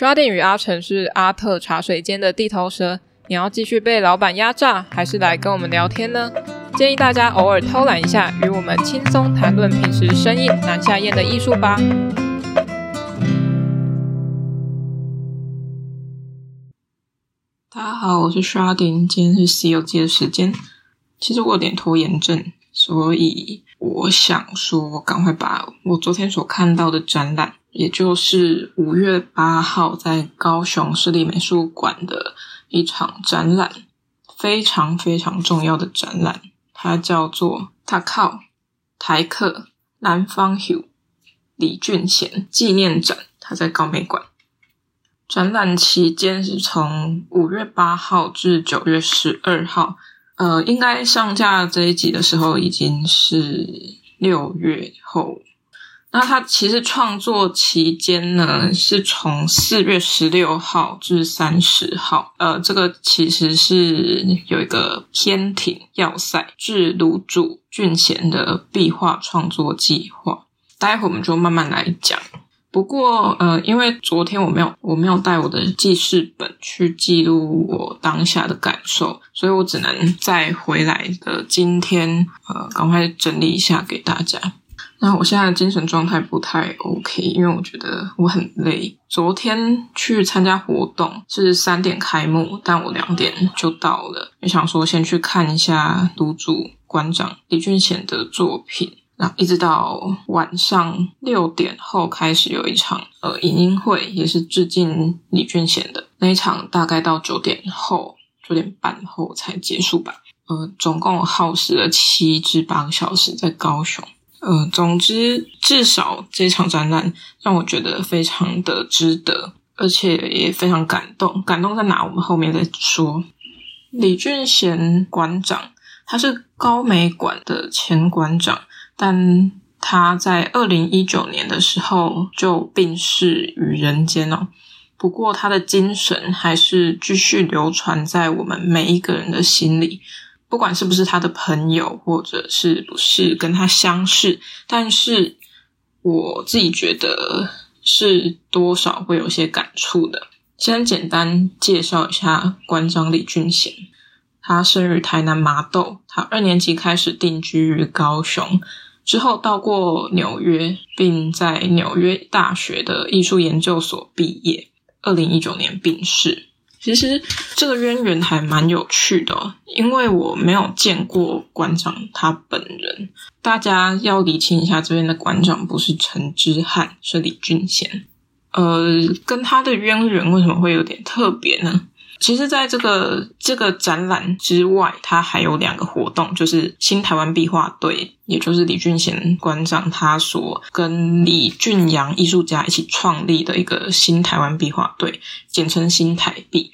刷点与阿成是阿特茶水间的地头蛇，你要继续被老板压榨，还是来跟我们聊天呢？建议大家偶尔偷懒一下，与我们轻松谈论平时生硬难下咽的艺术吧。大家好，我是刷点，今天是《西游记》的时间。其实我有点拖延症，所以我想说，赶快把我昨天所看到的展览。也就是五月八号在高雄市立美术馆的一场展览，非常非常重要的展览，它叫做“塔靠台客南方 Hugh 李俊贤纪念展”，它在高美馆。展览期间是从五月八号至九月十二号，呃，应该上架这一集的时候已经是六月后。那他其实创作期间呢，是从四月十六号至三十号，呃，这个其实是有一个天庭要塞至芦主俊贤的壁画创作计划，待会我们就慢慢来讲。不过，呃，因为昨天我没有我没有带我的记事本去记录我当下的感受，所以我只能在回来的今天，呃，赶快整理一下给大家。那我现在的精神状态不太 OK，因为我觉得我很累。昨天去参加活动是三点开幕，但我两点就到了。就想说先去看一下芦主馆长李俊贤的作品，然后一直到晚上六点后开始有一场呃影音会，也是致敬李俊贤的那一场，大概到九点后九点半后才结束吧。呃，总共耗时了七至八个小时在高雄。呃，总之，至少这场展览让我觉得非常的值得，而且也非常感动。感动在哪？我们后面再说。李俊贤馆长，他是高美馆的前馆长，但他在二零一九年的时候就病逝于人间哦。不过，他的精神还是继续流传在我们每一个人的心里。不管是不是他的朋友，或者是不是跟他相识，但是我自己觉得是多少会有些感触的。先简单介绍一下关张李俊贤，他生于台南麻豆，他二年级开始定居于高雄，之后到过纽约，并在纽约大学的艺术研究所毕业，二零一九年病逝。其实这个渊源还蛮有趣的，因为我没有见过馆长他本人。大家要理清一下，这边的馆长不是陈之汉，是李俊贤。呃，跟他的渊源为什么会有点特别呢？其实，在这个这个展览之外，它还有两个活动，就是新台湾壁画队，也就是李俊贤馆长他所跟李俊阳艺术家一起创立的一个新台湾壁画队，简称新台壁。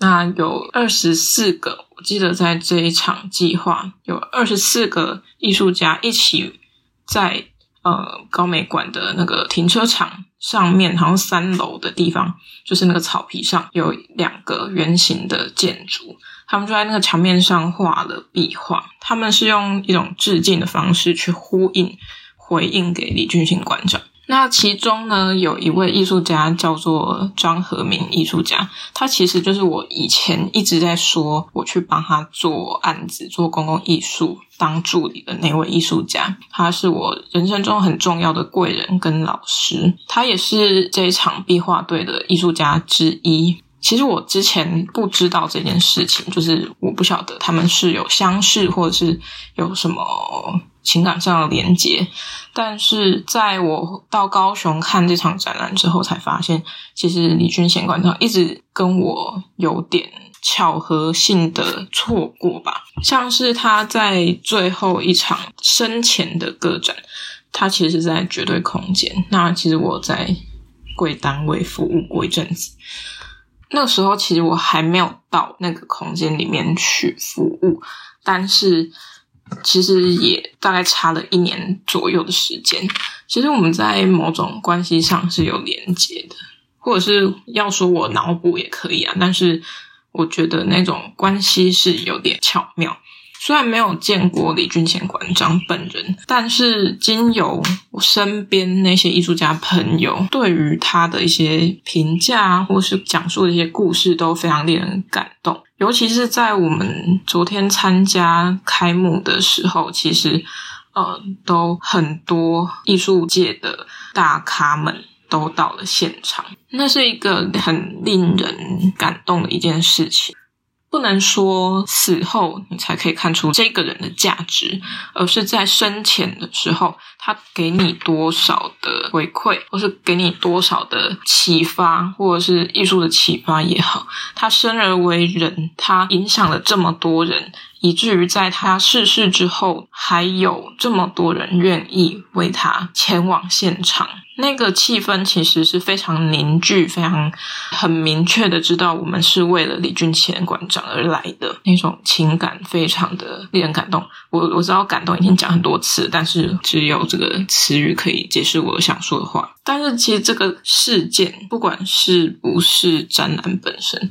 那有二十四个，我记得在这一场计划有二十四个艺术家一起在。呃，高美馆的那个停车场上面，好像三楼的地方，就是那个草皮上有两个圆形的建筑，他们就在那个墙面上画了壁画。他们是用一种致敬的方式去呼应、回应给李俊贤馆长。那其中呢，有一位艺术家叫做张和明艺术家，他其实就是我以前一直在说我去帮他做案子、做公共艺术当助理的那位艺术家，他是我人生中很重要的贵人跟老师，他也是这一场壁画队的艺术家之一。其实我之前不知道这件事情，就是我不晓得他们是有相识，或者是有什么情感上的连接。但是在我到高雄看这场展览之后，才发现，其实李俊贤馆长一直跟我有点巧合性的错过吧。像是他在最后一场生前的个展，他其实是在绝对空间。那其实我在贵单位服务过一阵子。那时候其实我还没有到那个空间里面去服务，但是其实也大概差了一年左右的时间。其实我们在某种关系上是有连接的，或者是要说我脑补也可以啊。但是我觉得那种关系是有点巧妙。虽然没有见过李俊贤馆长本人，但是经由我身边那些艺术家朋友对于他的一些评价，或是讲述的一些故事，都非常令人感动。尤其是在我们昨天参加开幕的时候，其实呃，都很多艺术界的大咖们都到了现场，那是一个很令人感动的一件事情。不能说死后你才可以看出这个人的价值，而是在生前的时候，他给你多少的回馈，或是给你多少的启发，或者是艺术的启发也好，他生而为人，他影响了这么多人。以至于在他逝世之后，还有这么多人愿意为他前往现场，那个气氛其实是非常凝聚、非常很明确的知道我们是为了李俊贤馆长而来的那种情感，非常的令人感动。我我知道感动已经讲很多次，但是只有这个词语可以解释我想说的话。但是其实这个事件，不管是不是展览本身。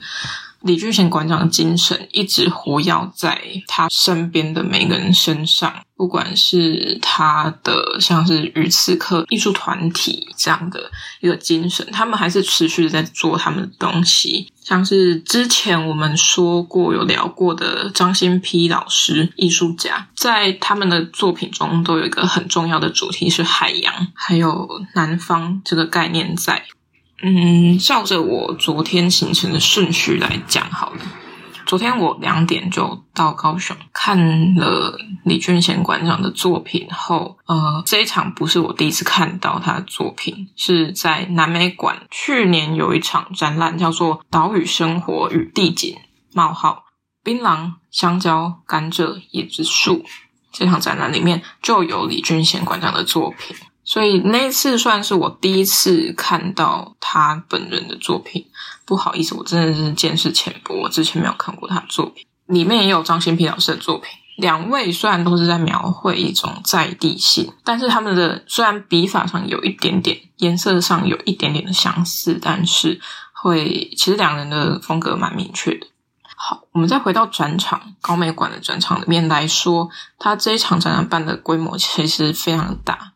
李俊贤馆长的精神一直活跃在他身边的每个人身上，不管是他的像是鱼刺客艺术团体这样的一个精神，他们还是持续的在做他们的东西。像是之前我们说过有聊过的张新批老师艺术家，在他们的作品中都有一个很重要的主题是海洋，还有南方这个概念在。嗯，照着我昨天行程的顺序来讲好了。昨天我两点就到高雄看了李俊贤馆长的作品后，呃，这一场不是我第一次看到他的作品，是在南美馆去年有一场展览叫做《岛屿生活与地景：冒号槟榔、香蕉、甘蔗、椰子树》这场展览里面就有李俊贤馆长的作品。所以那次算是我第一次看到他本人的作品。不好意思，我真的是见识浅薄，我之前没有看过他的作品。里面也有张新平老师的作品，两位虽然都是在描绘一种在地性，但是他们的虽然笔法上有一点点，颜色上有一点点的相似，但是会其实两人的风格蛮明确的。好，我们再回到展场，高美馆的展场里面来说，他这一场展览办的规模其实非常大。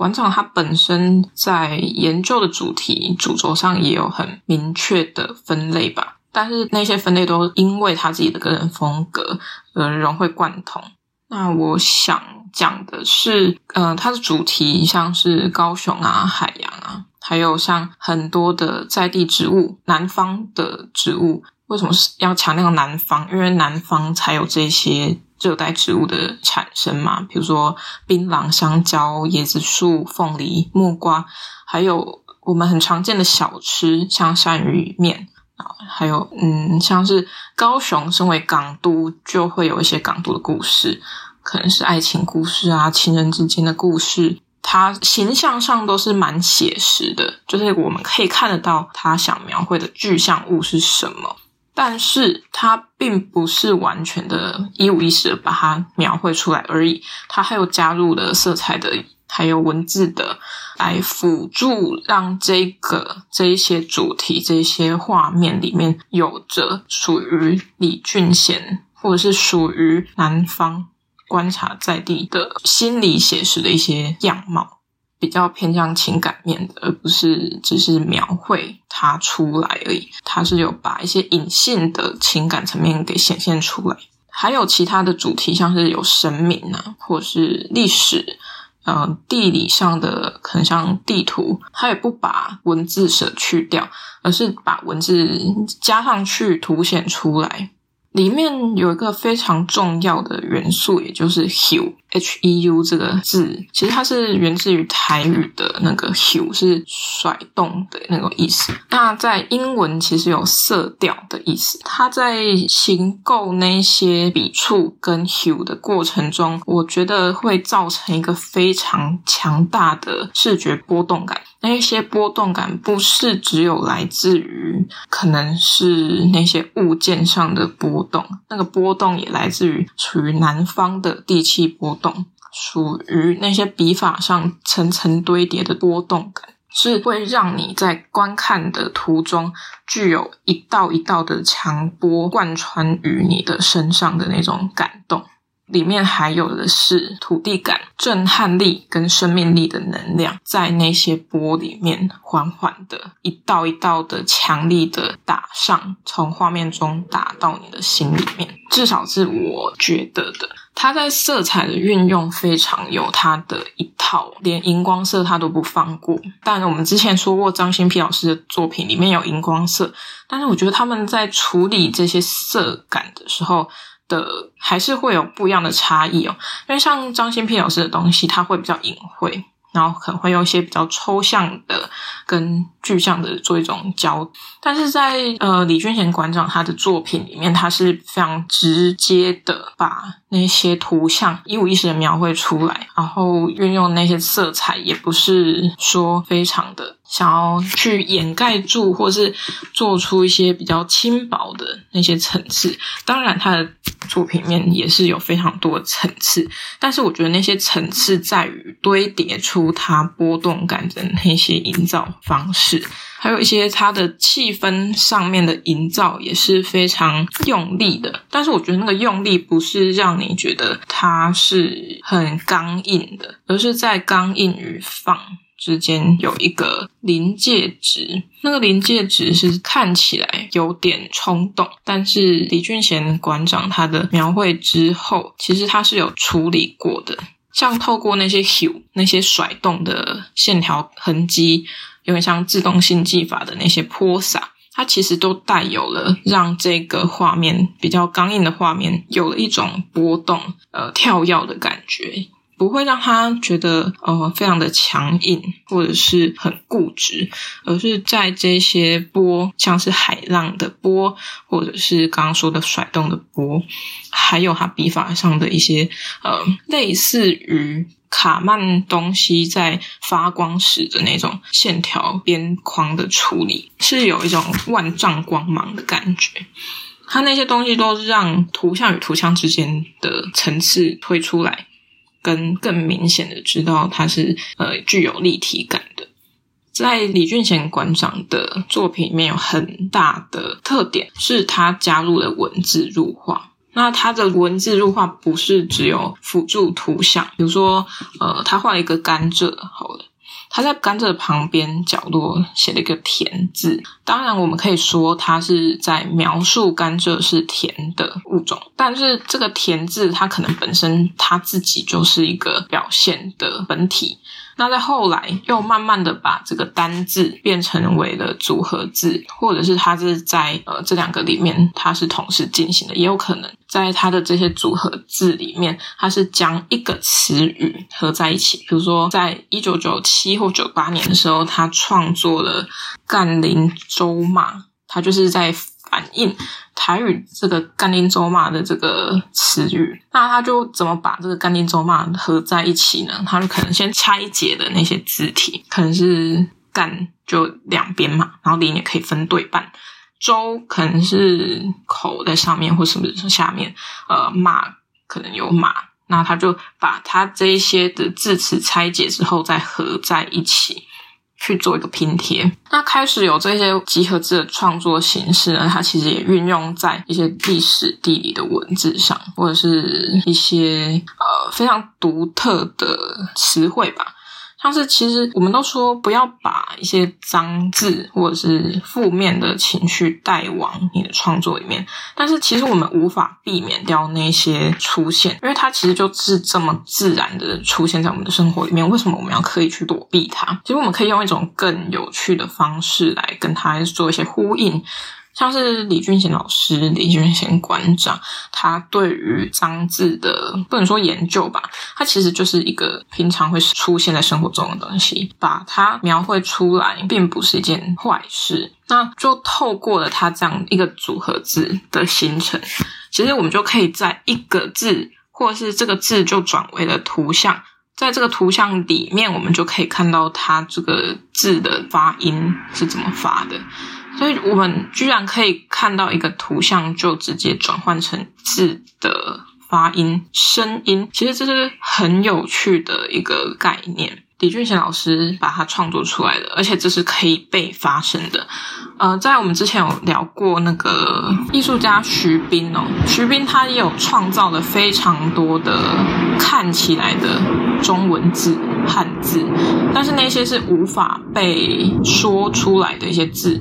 馆长他本身在研究的主题主轴上也有很明确的分类吧，但是那些分类都因为他自己的个人风格而融会贯通。那我想讲的是，呃，他的主题像是高雄啊、海洋啊，还有像很多的在地植物、南方的植物，为什么是要强调南方？因为南方才有这些。热带植物的产生嘛，比如说槟榔、香蕉、椰子树、凤梨、木瓜，还有我们很常见的小吃，像鳝鱼面啊，还有嗯，像是高雄身为港都，就会有一些港都的故事，可能是爱情故事啊，情人之间的故事，它形象上都是蛮写实的，就是我们可以看得到他想描绘的具象物是什么。但是它并不是完全的一五一十的把它描绘出来而已，它还有加入了色彩的，还有文字的，来辅助让这个这一些主题、这些画面里面有着属于李俊贤，或者是属于南方观察在地的心理写实的一些样貌。比较偏向情感面的，而不是只是描绘它出来而已。它是有把一些隐性的情感层面给显现出来，还有其他的主题，像是有神明啊，或是历史，呃，地理上的，可能像地图，它也不把文字舍去掉，而是把文字加上去，凸显出来。里面有一个非常重要的元素，也就是 hue，“heu”。这个字，其实它是源自于台语的那个 “heu”，是甩动的那种意思。那在英文其实有色调的意思。它在行构那些笔触跟 “heu” 的过程中，我觉得会造成一个非常强大的视觉波动感。那一些波动感不是只有来自于可能是那些物件上的波动，那个波动也来自于处于南方的地气波动。属于那些笔法上层层堆叠的波动感，是会让你在观看的途中具有一道一道的强波贯穿于你的身上的那种感动。里面还有的是土地感、震撼力跟生命力的能量，在那些波里面缓缓的一道一道的强力的打上，从画面中打到你的心里面。至少是我觉得的。它在色彩的运用非常有它的一套，连荧光色它都不放过。但我们之前说过，张新平老师的作品里面有荧光色，但是我觉得他们在处理这些色感的时候。的还是会有不一样的差异哦，因为像张新辟老师的东西，它会比较隐晦。然后可能会用一些比较抽象的跟具象的做一种交，但是在呃李俊贤馆长他的作品里面，他是非常直接的把那些图像一五一十的描绘出来，然后运用那些色彩，也不是说非常的想要去掩盖住，或是做出一些比较轻薄的那些层次。当然，他的作品面也是有非常多的层次，但是我觉得那些层次在于堆叠出。它波动感的那些营造方式，还有一些它的气氛上面的营造也是非常用力的。但是我觉得那个用力不是让你觉得它是很刚硬的，而是在刚硬与放之间有一个临界值。那个临界值是看起来有点冲动，但是李俊贤馆长他的描绘之后，其实他是有处理过的。像透过那些 hue 那些甩动的线条痕迹，有点像自动性技法的那些泼洒，它其实都带有了让这个画面比较刚硬的画面有了一种波动、呃跳跃的感觉。不会让他觉得呃非常的强硬或者是很固执，而是在这些波，像是海浪的波，或者是刚刚说的甩动的波，还有他笔法上的一些呃类似于卡曼东西在发光时的那种线条边框的处理，是有一种万丈光芒的感觉。他那些东西都是让图像与图像之间的层次推出来。跟更明显的知道它是呃具有立体感的，在李俊贤馆长的作品里面有很大的特点，是他加入了文字入画。那他的文字入画不是只有辅助图像，比如说呃，他画了一个甘蔗，好了。他在甘蔗旁边角落写了一个“甜”字，当然我们可以说他是在描述甘蔗是甜的物种，但是这个“甜”字它可能本身它自己就是一个表现的本体。那在后来又慢慢的把这个单字变成为了组合字，或者是它是在呃这两个里面它是同时进行的，也有可能在它的这些组合字里面，它是将一个词语合在一起。比如说，在一九九七或九八年的时候，他创作了“干林州骂”，他就是在。反映台语这个“干丁咒骂”的这个词语，那他就怎么把这个“干丁咒骂”合在一起呢？他就可能先拆解的那些字体，可能是“干”就两边嘛，然后“林”也可以分对半，“周”可能是口在上面或什么下面，呃，“骂”可能有“马”，那他就把它这一些的字词拆解之后再合在一起。去做一个拼贴，那开始有这些集合字的创作形式呢，它其实也运用在一些历史地理的文字上，或者是一些呃非常独特的词汇吧。像是其实我们都说不要把一些脏字或者是负面的情绪带往你的创作里面，但是其实我们无法避免掉那些出现，因为它其实就是这么自然的出现在我们的生活里面。为什么我们要刻意去躲避它？其实我们可以用一种更有趣的方式来跟它做一些呼应。像是李俊贤老师、李俊贤馆长，他对于脏字的不能说研究吧，他其实就是一个平常会出现在生活中的东西，把它描绘出来，并不是一件坏事。那就透过了他这样一个组合字的形成，其实我们就可以在一个字，或是这个字就转为了图像，在这个图像里面，我们就可以看到它这个字的发音是怎么发的。所以我们居然可以看到一个图像，就直接转换成字的发音、声音。其实这是很有趣的一个概念。李俊贤老师把它创作出来的，而且这是可以被发声的。呃，在我们之前有聊过那个艺术家徐冰哦，徐冰他也有创造了非常多的看起来的中文字汉字，但是那些是无法被说出来的一些字，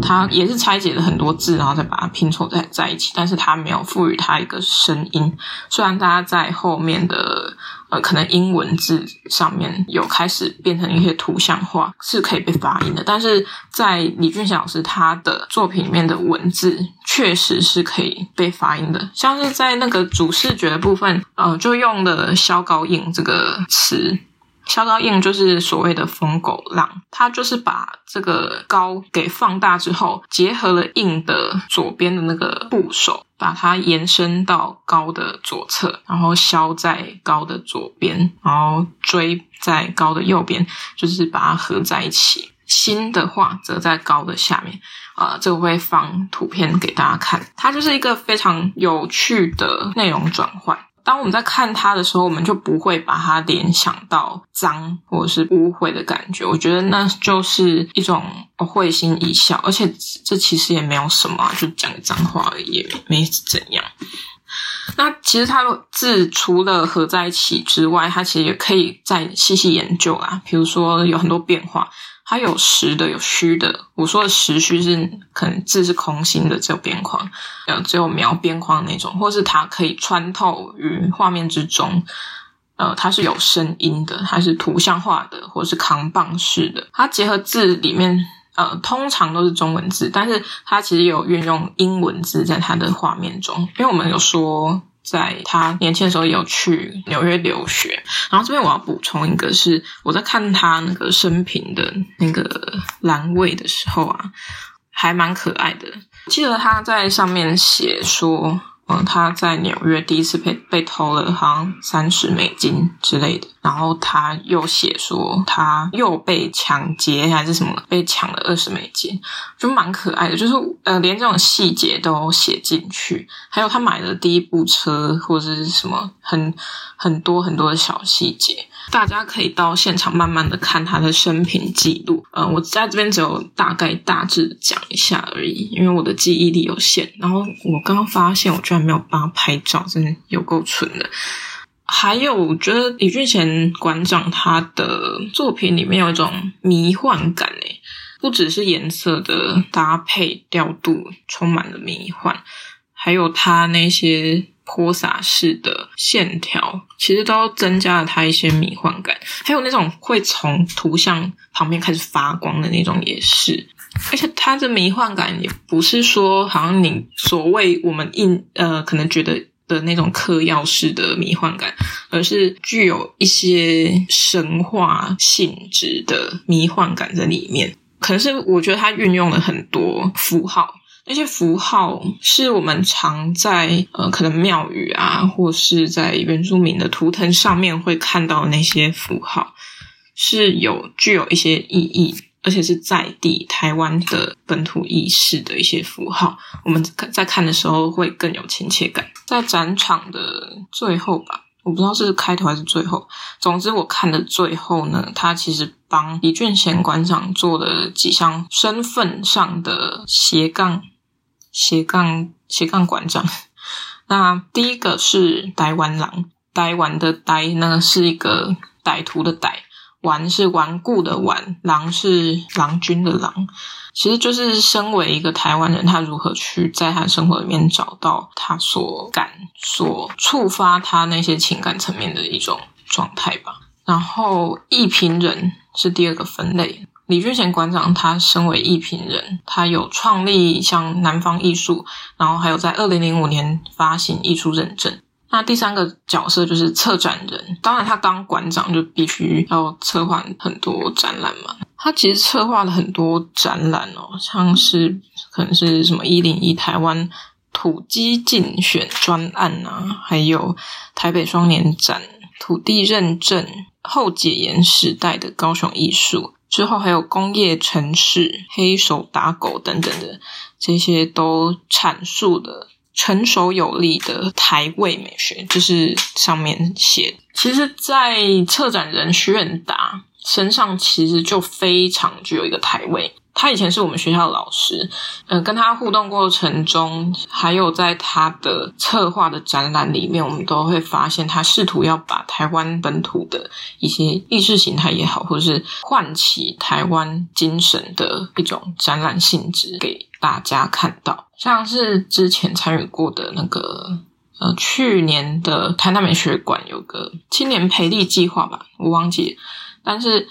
他也是拆解了很多字，然后再把它拼凑在在一起，但是他没有赋予它一个声音。虽然大家在后面的。呃，可能英文字上面有开始变成一些图像化，是可以被发音的。但是在李俊祥是他的作品里面的文字，确实是可以被发音的。像是在那个主视觉的部分，呃，就用了“消高印”这个词。消高印就是所谓的疯狗浪，它就是把这个高给放大之后，结合了印的左边的那个部首，把它延伸到高的左侧，然后消在高的左边，然后追在高的右边，就是把它合在一起。新的话则在高的下面，啊、呃，这个会放图片给大家看，它就是一个非常有趣的内容转换。当我们在看它的时候，我们就不会把它联想到脏或者是污秽的感觉。我觉得那就是一种会心一笑，而且这其实也没有什么，就讲脏话而已，也没怎样。那其实它的字除了合在一起之外，它其实也可以再细细研究啊。比如说有很多变化。它有实的，有虚的。我说的实虚是可能字是空心的，只有边框，呃，只有描边框那种，或是它可以穿透于画面之中。呃，它是有声音的，它是图像化的，或是扛棒式的。它结合字里面，呃，通常都是中文字，但是它其实有运用英文字在它的画面中，因为我们有说。在他年轻的时候有去纽约留学，然后这边我要补充一个是我在看他那个生平的那个栏位的时候啊，还蛮可爱的。记得他在上面写说。嗯，他在纽约第一次被被偷了，好像三十美金之类的。然后他又写说，他又被抢劫还是什么，被抢了二十美金，就蛮可爱的。就是呃，连这种细节都写进去。还有他买的第一部车或者是什么，很很多很多的小细节。大家可以到现场慢慢的看他的生平记录。呃，我在这边只有大概大致讲一下而已，因为我的记忆力有限。然后我刚刚发现，我居然没有帮他拍照，真的有够蠢的。还有，我觉得李俊贤馆长他的作品里面有一种迷幻感，诶，不只是颜色的搭配调度充满了迷幻，还有他那些。泼洒式的线条，其实都增加了他一些迷幻感，还有那种会从图像旁边开始发光的那种也是。而且它的迷幻感也不是说好像你所谓我们印呃可能觉得的那种嗑药式的迷幻感，而是具有一些神话性质的迷幻感在里面。可能是我觉得它运用了很多符号。那些符号是我们常在呃，可能庙宇啊，或是在原住民的图腾上面会看到那些符号，是有具有一些意义，而且是在地台湾的本土意识的一些符号。我们在看的时候会更有亲切感。在展场的最后吧，我不知道是开头还是最后。总之，我看的最后呢，他其实帮李俊贤馆长做了几项身份上的斜杠。斜杠斜杠馆长，那第一个是台湾狼，台湾的台呢是一个歹徒的歹，顽是顽固的顽，狼是郎君的狼，其实就是身为一个台湾人，他如何去在他生活里面找到他所感、所触发他那些情感层面的一种状态吧。然后艺评人是第二个分类。李俊贤馆长，他身为艺评人，他有创立像南方艺术，然后还有在二零零五年发行艺术认证。那第三个角色就是策展人，当然他当馆长就必须要策划很多展览嘛。他其实策划了很多展览哦，像是可能是什么一零一台湾土鸡竞选专案啊，还有台北双年展、土地认证、后解严时代的高雄艺术。之后还有工业城市、黑手打狗等等的，这些都阐述的成熟有力的台味美学，就是上面写。其实，在策展人徐远达身上其实就非常具有一个台味。他以前是我们学校的老师，嗯、呃，跟他互动过程中，还有在他的策划的展览里面，我们都会发现他试图要把台湾本土的一些意识形态也好，或者是唤起台湾精神的一种展览性质给大家看到。像是之前参与过的那个，呃，去年的台南美学馆有个青年培力计划吧，我忘记，但是。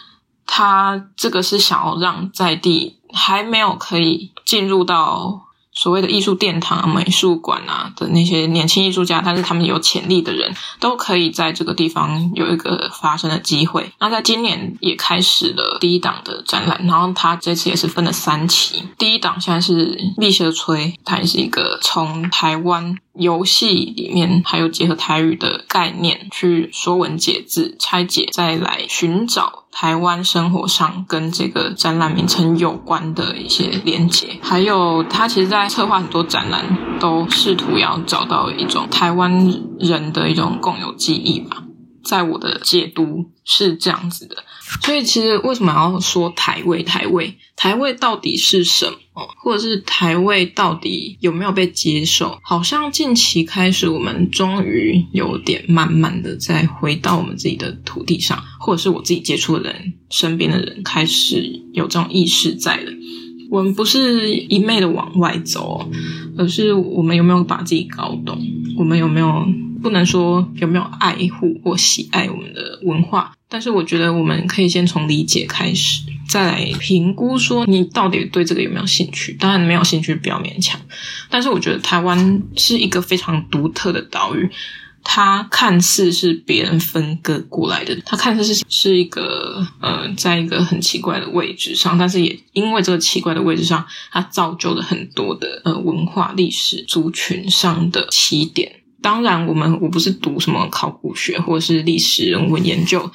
他这个是想要让在地还没有可以进入到所谓的艺术殿堂、美术馆啊的那些年轻艺术家，但是他们有潜力的人，都可以在这个地方有一个发生的机会。那在今年也开始了第一档的展览，然后他这次也是分了三期。第一档现在是立学吹，它也是一个从台湾。游戏里面还有结合台语的概念去说文解字、拆解，再来寻找台湾生活上跟这个展览名称有关的一些连接。还有他其实，在策划很多展览，都试图要找到一种台湾人的一种共有记忆吧。在我的解读是这样子的，所以其实为什么要说台味？台味，台味到底是什么？或者是台味到底有没有被接受？好像近期开始，我们终于有点慢慢的再回到我们自己的土地上，或者是我自己接触的人、身边的人开始有这种意识在了。我们不是一昧的往外走，而是我们有没有把自己搞懂？我们有没有？不能说有没有爱护或喜爱我们的文化，但是我觉得我们可以先从理解开始，再来评估说你到底对这个有没有兴趣。当然没有兴趣不要勉强，但是我觉得台湾是一个非常独特的岛屿，它看似是别人分割过来的，它看似是是一个呃，在一个很奇怪的位置上，但是也因为这个奇怪的位置上，它造就了很多的呃文化历史族群上的起点。当然，我们我不是读什么考古学或者是历史人文研究，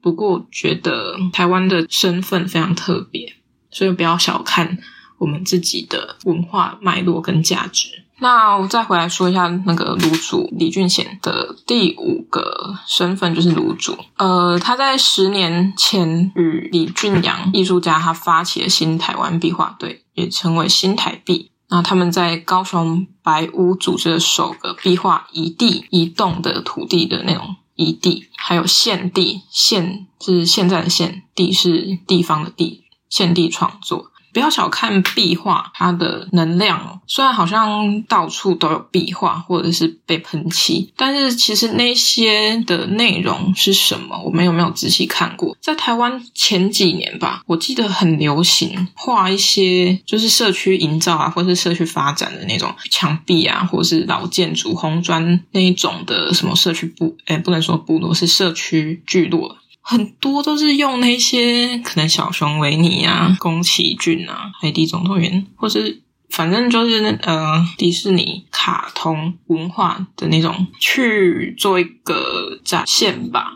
不过觉得台湾的身份非常特别，所以不要小看我们自己的文化脉络跟价值。那我再回来说一下那个炉主李俊贤的第五个身份就是炉主。呃，他在十年前与李俊阳艺术家他发起了新台湾壁画队，也称为新台壁。那他们在高雄白屋组织的首个壁画移地移动的土地的那种移地，还有现地现是现在的现地是地方的地现地创作。不要小看壁画，它的能量虽然好像到处都有壁画，或者是被喷漆，但是其实那些的内容是什么？我们有没有仔细看过？在台湾前几年吧，我记得很流行画一些就是社区营造啊，或是社区发展的那种墙壁啊，或是老建筑红砖那一种的什么社区部，诶，不能说部落，是社区聚落。很多都是用那些可能小熊维尼啊、宫崎骏啊、海底总动员，或是反正就是那呃迪士尼卡通文化的那种去做一个展现吧。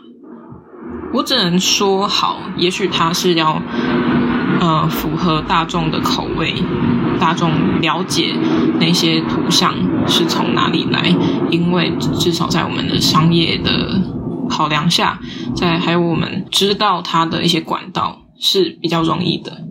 我只能说好，也许它是要呃符合大众的口味，大众了解那些图像是从哪里来，因为至少在我们的商业的。考量下，在还有我们知道它的一些管道是比较容易的。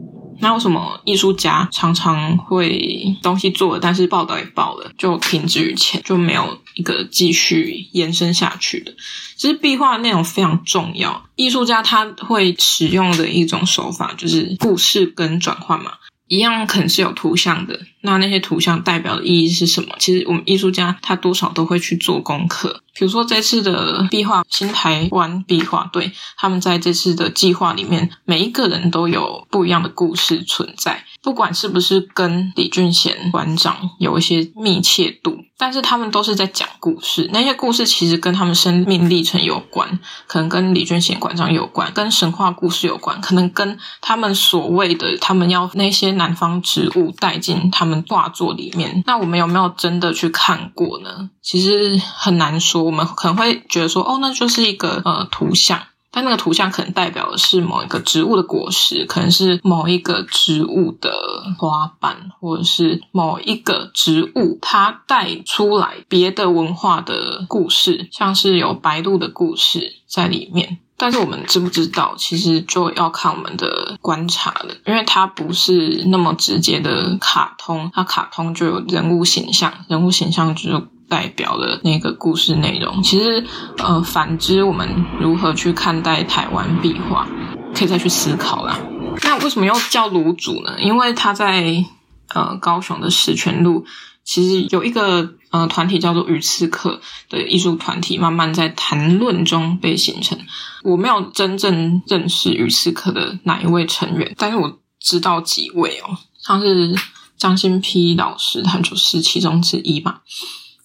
那为什么艺术家常常会东西做了，但是报道也报了，就停止于前，就没有一个继续延伸下去的？其实壁画内容非常重要，艺术家他会使用的一种手法就是故事跟转换嘛。一样可能是有图像的，那那些图像代表的意义是什么？其实我们艺术家他多少都会去做功课。比如说这次的壁画新台湾壁画队，他们在这次的计划里面，每一个人都有不一样的故事存在。不管是不是跟李俊贤馆长有一些密切度，但是他们都是在讲故事。那些故事其实跟他们生命历程有关，可能跟李俊贤馆长有关，跟神话故事有关，可能跟他们所谓的他们要那些南方植物带进他们画作里面。那我们有没有真的去看过呢？其实很难说。我们可能会觉得说，哦，那就是一个呃图像。但那个图像可能代表的是某一个植物的果实，可能是某一个植物的花瓣，或者是某一个植物它带出来别的文化的故事，像是有白鹭的故事在里面。但是我们知不知道，其实就要看我们的观察了，因为它不是那么直接的卡通，它卡通就有人物形象，人物形象就代表的那个故事内容。其实，呃，反之，我们如何去看待台湾壁画，可以再去思考啦。那为什么要叫芦渚呢？因为他在呃高雄的石泉路。其实有一个呃团体叫做鱼刺客的艺术团体，慢慢在谈论中被形成。我没有真正认识鱼刺客的哪一位成员，但是我知道几位哦，像是张新丕老师，他就是其中之一吧。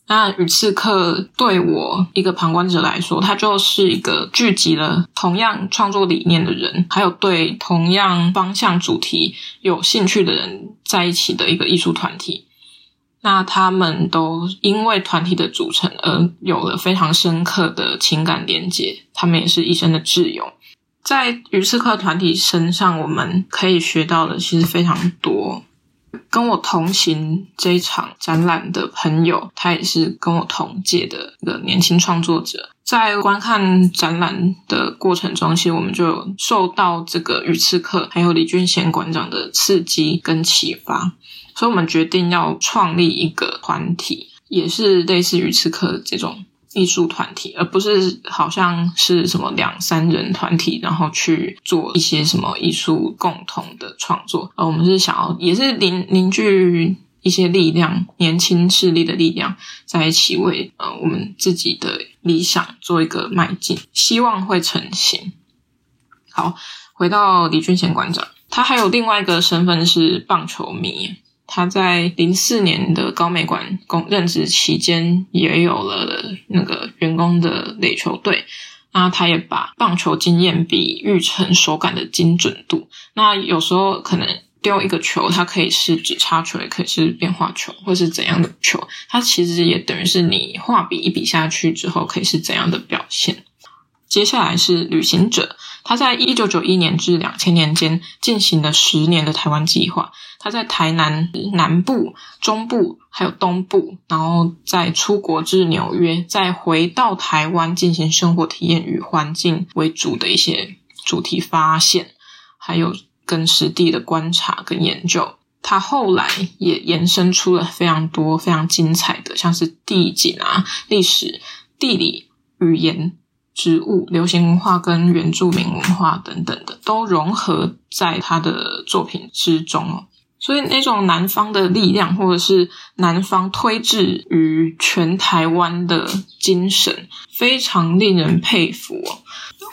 那鱼刺客对我一个旁观者来说，他就是一个聚集了同样创作理念的人，还有对同样方向主题有兴趣的人在一起的一个艺术团体。那他们都因为团体的组成而有了非常深刻的情感连接，他们也是一生的挚友。在鱼刺客团体身上，我们可以学到的其实非常多。跟我同行这一场展览的朋友，他也是跟我同届的一个年轻创作者。在观看展览的过程中，其实我们就受到这个鱼刺客还有李俊贤馆长的刺激跟启发。所以我们决定要创立一个团体，也是类似鱼刺客这种艺术团体，而不是好像是什么两三人团体，然后去做一些什么艺术共同的创作。而我们是想要，也是凝凝聚一些力量，年轻势力的力量，在一起为呃我们自己的理想做一个迈进，希望会成型。好，回到李俊贤馆长，他还有另外一个身份是棒球迷。他在零四年的高美馆工任职期间，也有了那个员工的垒球队。那他也把棒球经验比喻成手感的精准度。那有时候可能丢一个球，它可以是指叉球，也可以是变化球，或是怎样的球。它其实也等于是你画笔一笔下去之后，可以是怎样的表现。接下来是旅行者。他在一九九一年至两千年间进行了十年的台湾计划。他在台南南部、中部还有东部，然后再出国至纽约，再回到台湾进行生活体验与环境为主的一些主题发现，还有跟实地的观察跟研究。他后来也延伸出了非常多非常精彩的，像是地景啊、历史、地理、语言。植物、流行文化跟原住民文化等等的，都融合在他的作品之中哦。所以那种南方的力量，或者是南方推至于全台湾的精神，非常令人佩服哦。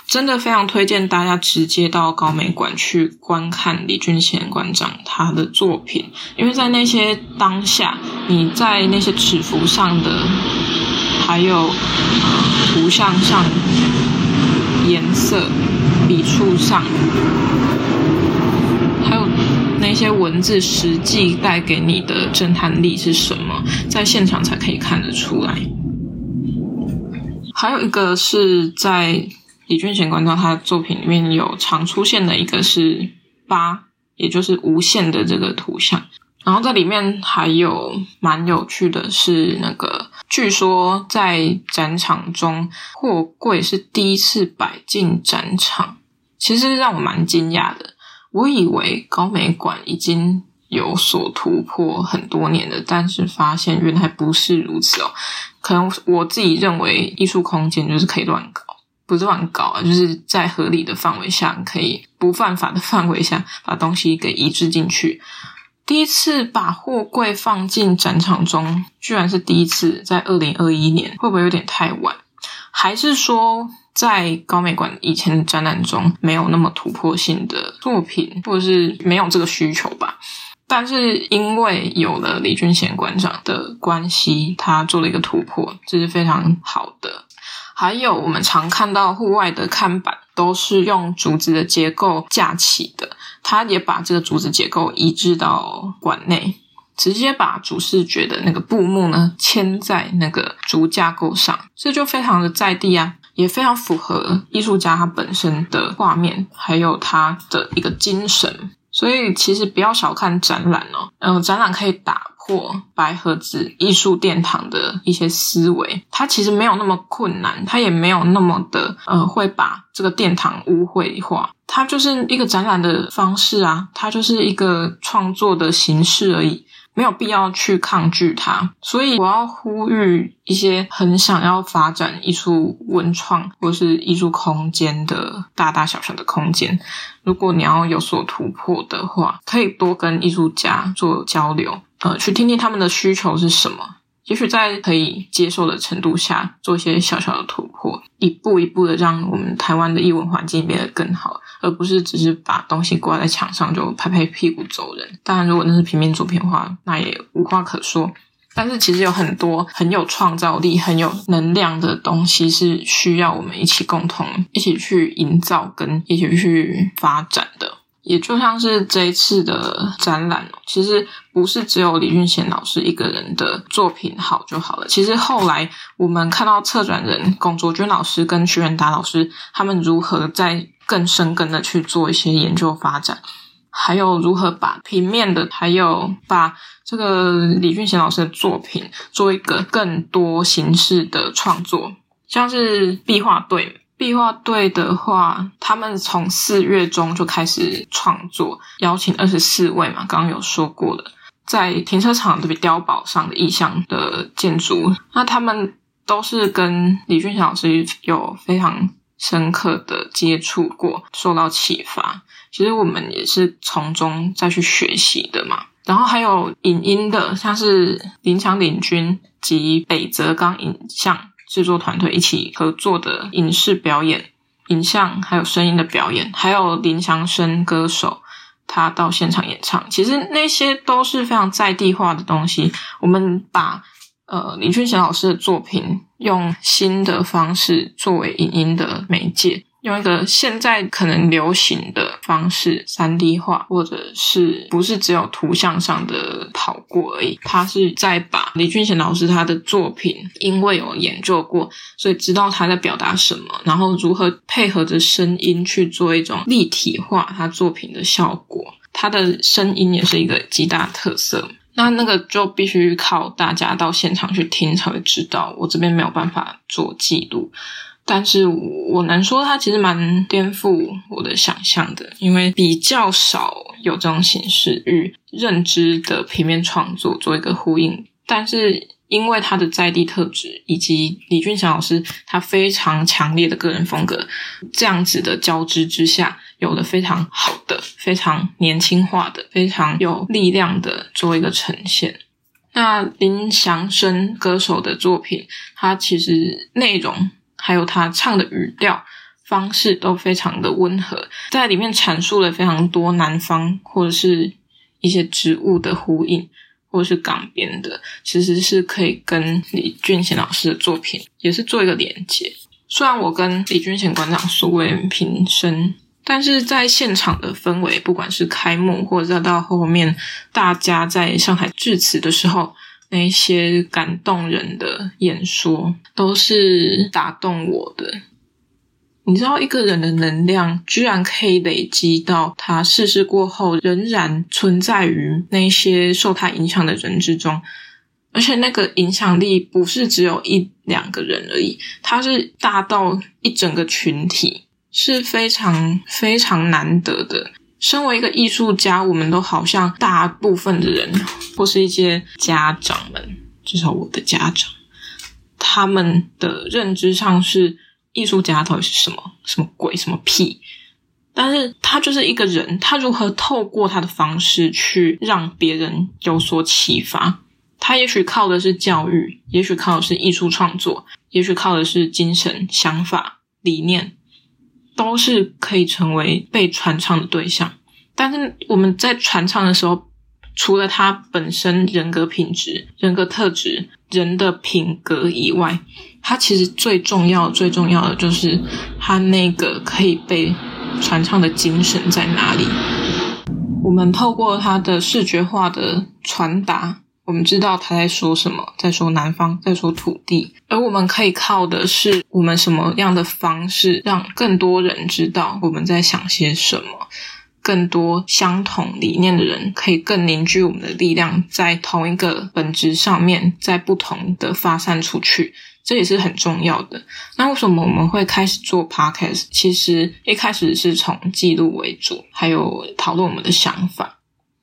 真的非常推荐大家直接到高美馆去观看李俊贤馆长他的作品，因为在那些当下，你在那些尺幅上的，还有。图像上、颜色、笔触上，还有那些文字实际带给你的震撼力是什么？在现场才可以看得出来。还有一个是在李俊贤馆长他的作品里面有常出现的一个是八，也就是无限的这个图像。然后在里面还有蛮有趣的是，那个据说在展场中货柜是第一次摆进展场，其实让我蛮惊讶的。我以为高美馆已经有所突破很多年了，但是发现原来不是如此哦。可能我自己认为艺术空间就是可以乱搞，不是乱搞啊，就是在合理的范围下，可以不犯法的范围下把东西给移植进去。第一次把货柜放进展场中，居然是第一次，在二零二一年，会不会有点太晚？还是说，在高美馆以前的展览中没有那么突破性的作品，或者是没有这个需求吧？但是因为有了李俊贤馆长的关系，他做了一个突破，这是非常好的。还有我们常看到户外的看板，都是用竹子的结构架起的。他也把这个竹子结构移植到馆内，直接把主视觉的那个布幕呢嵌在那个竹架构上，这就非常的在地啊，也非常符合艺术家他本身的画面，还有他的一个精神。所以其实不要小看展览哦，嗯、呃，展览可以打破白盒子艺术殿堂的一些思维，它其实没有那么困难，它也没有那么的呃会把这个殿堂污秽化，它就是一个展览的方式啊，它就是一个创作的形式而已。没有必要去抗拒它，所以我要呼吁一些很想要发展艺术文创或是艺术空间的大大小小的空间，如果你要有所突破的话，可以多跟艺术家做交流，呃，去听听他们的需求是什么。也许在可以接受的程度下，做一些小小的突破，一步一步的让我们台湾的艺文环境变得更好，而不是只是把东西挂在墙上就拍拍屁股走人。当然，如果那是平面作品的话，那也无话可说。但是，其实有很多很有创造力、很有能量的东西，是需要我们一起共同、一起去营造跟一起去发展的。也就像是这一次的展览，其实不是只有李俊贤老师一个人的作品好就好了。其实后来我们看到策展人龚卓军老师跟徐元达老师他们如何在更深耕的去做一些研究发展，还有如何把平面的，还有把这个李俊贤老师的作品做一个更多形式的创作，像是壁画对。壁画队的话，他们从四月中就开始创作，邀请二十四位嘛，刚刚有说过的，在停车场的碉堡上的意象的建筑，那他们都是跟李俊祥老师有非常深刻的接触过，受到启发。其实我们也是从中再去学习的嘛。然后还有影音的，像是林强领军及北泽刚影像。制作团队一起合作的影视表演、影像还有声音的表演，还有林强生歌手他到现场演唱，其实那些都是非常在地化的东西。我们把呃林俊贤老师的作品用新的方式作为影音的媒介。用一个现在可能流行的方式三 D 化，或者是不是只有图像上的跑过而已？他是在把李俊贤老师他的作品，因为有研究过，所以知道他在表达什么，然后如何配合着声音去做一种立体化他作品的效果。他的声音也是一个极大特色。那那个就必须靠大家到现场去听才会知道，我这边没有办法做记录。但是我能说，它其实蛮颠覆我的想象的，因为比较少有这种形式与认知的平面创作做一个呼应。但是因为他的在地特质，以及李俊祥老师他非常强烈的个人风格，这样子的交织之下，有了非常好的、非常年轻化的、非常有力量的做一个呈现。那林祥生歌手的作品，他其实内容。还有他唱的语调方式都非常的温和，在里面阐述了非常多南方或者是一些植物的呼应，或者是港边的，其实是可以跟李俊贤老师的作品也是做一个连接。虽然我跟李俊贤馆长素未平生，但是在现场的氛围，不管是开幕或者再到后面大家在上台致辞的时候。那些感动人的演说都是打动我的。你知道，一个人的能量居然可以累积到他逝世过后，仍然存在于那些受他影响的人之中，而且那个影响力不是只有一两个人而已，他是大到一整个群体，是非常非常难得的。身为一个艺术家，我们都好像大部分的人，或是一些家长们，至少我的家长，他们的认知上是艺术家到底是什么？什么鬼？什么屁？但是他就是一个人，他如何透过他的方式去让别人有所启发？他也许靠的是教育，也许靠的是艺术创作，也许靠的是精神、想法、理念。都是可以成为被传唱的对象，但是我们在传唱的时候，除了他本身人格品质、人格特质、人的品格以外，他其实最重要、最重要的就是他那个可以被传唱的精神在哪里。我们透过他的视觉化的传达。我们知道他在说什么，在说南方，在说土地，而我们可以靠的是我们什么样的方式，让更多人知道我们在想些什么，更多相同理念的人，可以更凝聚我们的力量，在同一个本质上面，在不同的发散出去，这也是很重要的。那为什么我们会开始做 podcast？其实一开始是从记录为主，还有讨论我们的想法。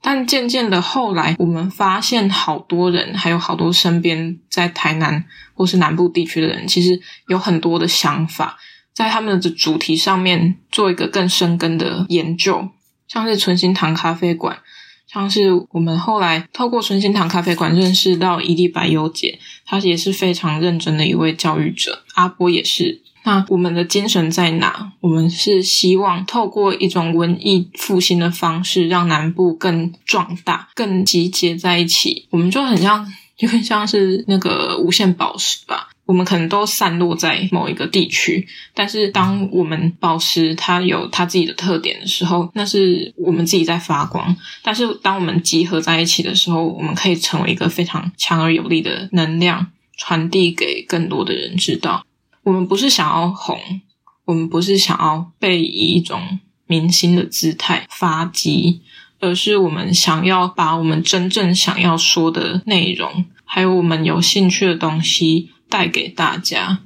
但渐渐的，后来我们发现，好多人，还有好多身边在台南或是南部地区的人，其实有很多的想法，在他们的主题上面做一个更深根的研究，像是存心堂咖啡馆，像是我们后来透过存心堂咖啡馆认识到一粒百忧解，他也是非常认真的一位教育者，阿波也是。那我们的精神在哪？我们是希望透过一种文艺复兴的方式，让南部更壮大、更集结在一起。我们就很像，就很像是那个无限宝石吧。我们可能都散落在某一个地区，但是当我们宝石它有它自己的特点的时候，那是我们自己在发光。但是当我们集合在一起的时候，我们可以成为一个非常强而有力的能量，传递给更多的人知道。我们不是想要红，我们不是想要被以一种明星的姿态发迹，而是我们想要把我们真正想要说的内容，还有我们有兴趣的东西带给大家。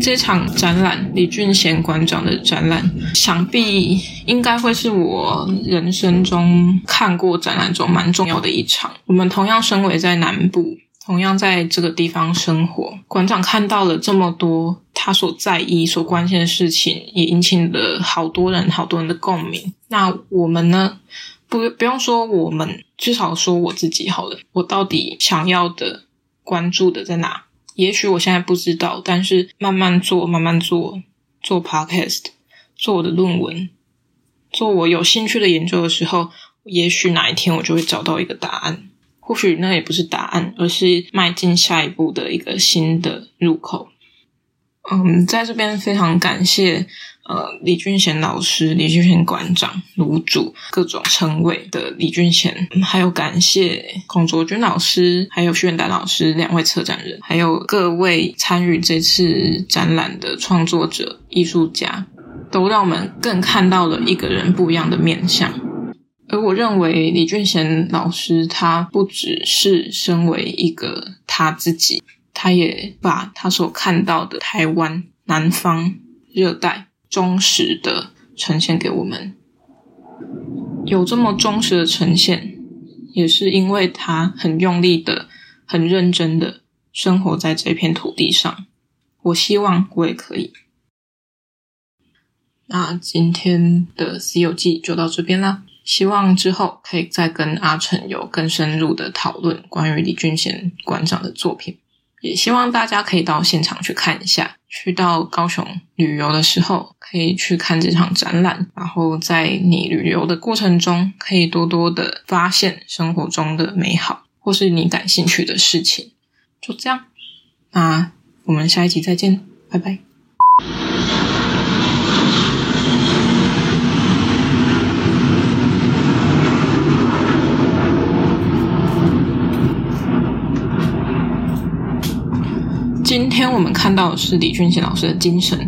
这场展览，李俊贤馆长的展览，想必应该会是我人生中看过展览中蛮重要的一场。我们同样身为在南部。同样在这个地方生活，馆长看到了这么多他所在意、所关心的事情，也引起了好多人、好多人的共鸣。那我们呢？不，不用说我们，至少说我自己好了。我到底想要的、关注的在哪？也许我现在不知道，但是慢慢做、慢慢做，做 podcast，做我的论文，做我有兴趣的研究的时候，也许哪一天我就会找到一个答案。或许那也不是答案，而是迈进下一步的一个新的入口。嗯，在这边非常感谢呃李俊贤老师、李俊贤馆长、炉主各种称谓的李俊贤，还有感谢孔卓君老师，还有徐远丹老师两位策展人，还有各位参与这次展览的创作者、艺术家，都让我们更看到了一个人不一样的面相。而我认为李俊贤老师，他不只是身为一个他自己，他也把他所看到的台湾南方热带忠实的呈现给我们。有这么忠实的呈现，也是因为他很用力的、很认真的生活在这片土地上。我希望我也可以。那今天的《西游记》就到这边啦。希望之后可以再跟阿成有更深入的讨论关于李俊贤馆长的作品，也希望大家可以到现场去看一下。去到高雄旅游的时候，可以去看这场展览，然后在你旅游的过程中，可以多多的发现生活中的美好，或是你感兴趣的事情。就这样，那我们下一集再见，拜拜。今天我们看到的是李俊贤老师的精神，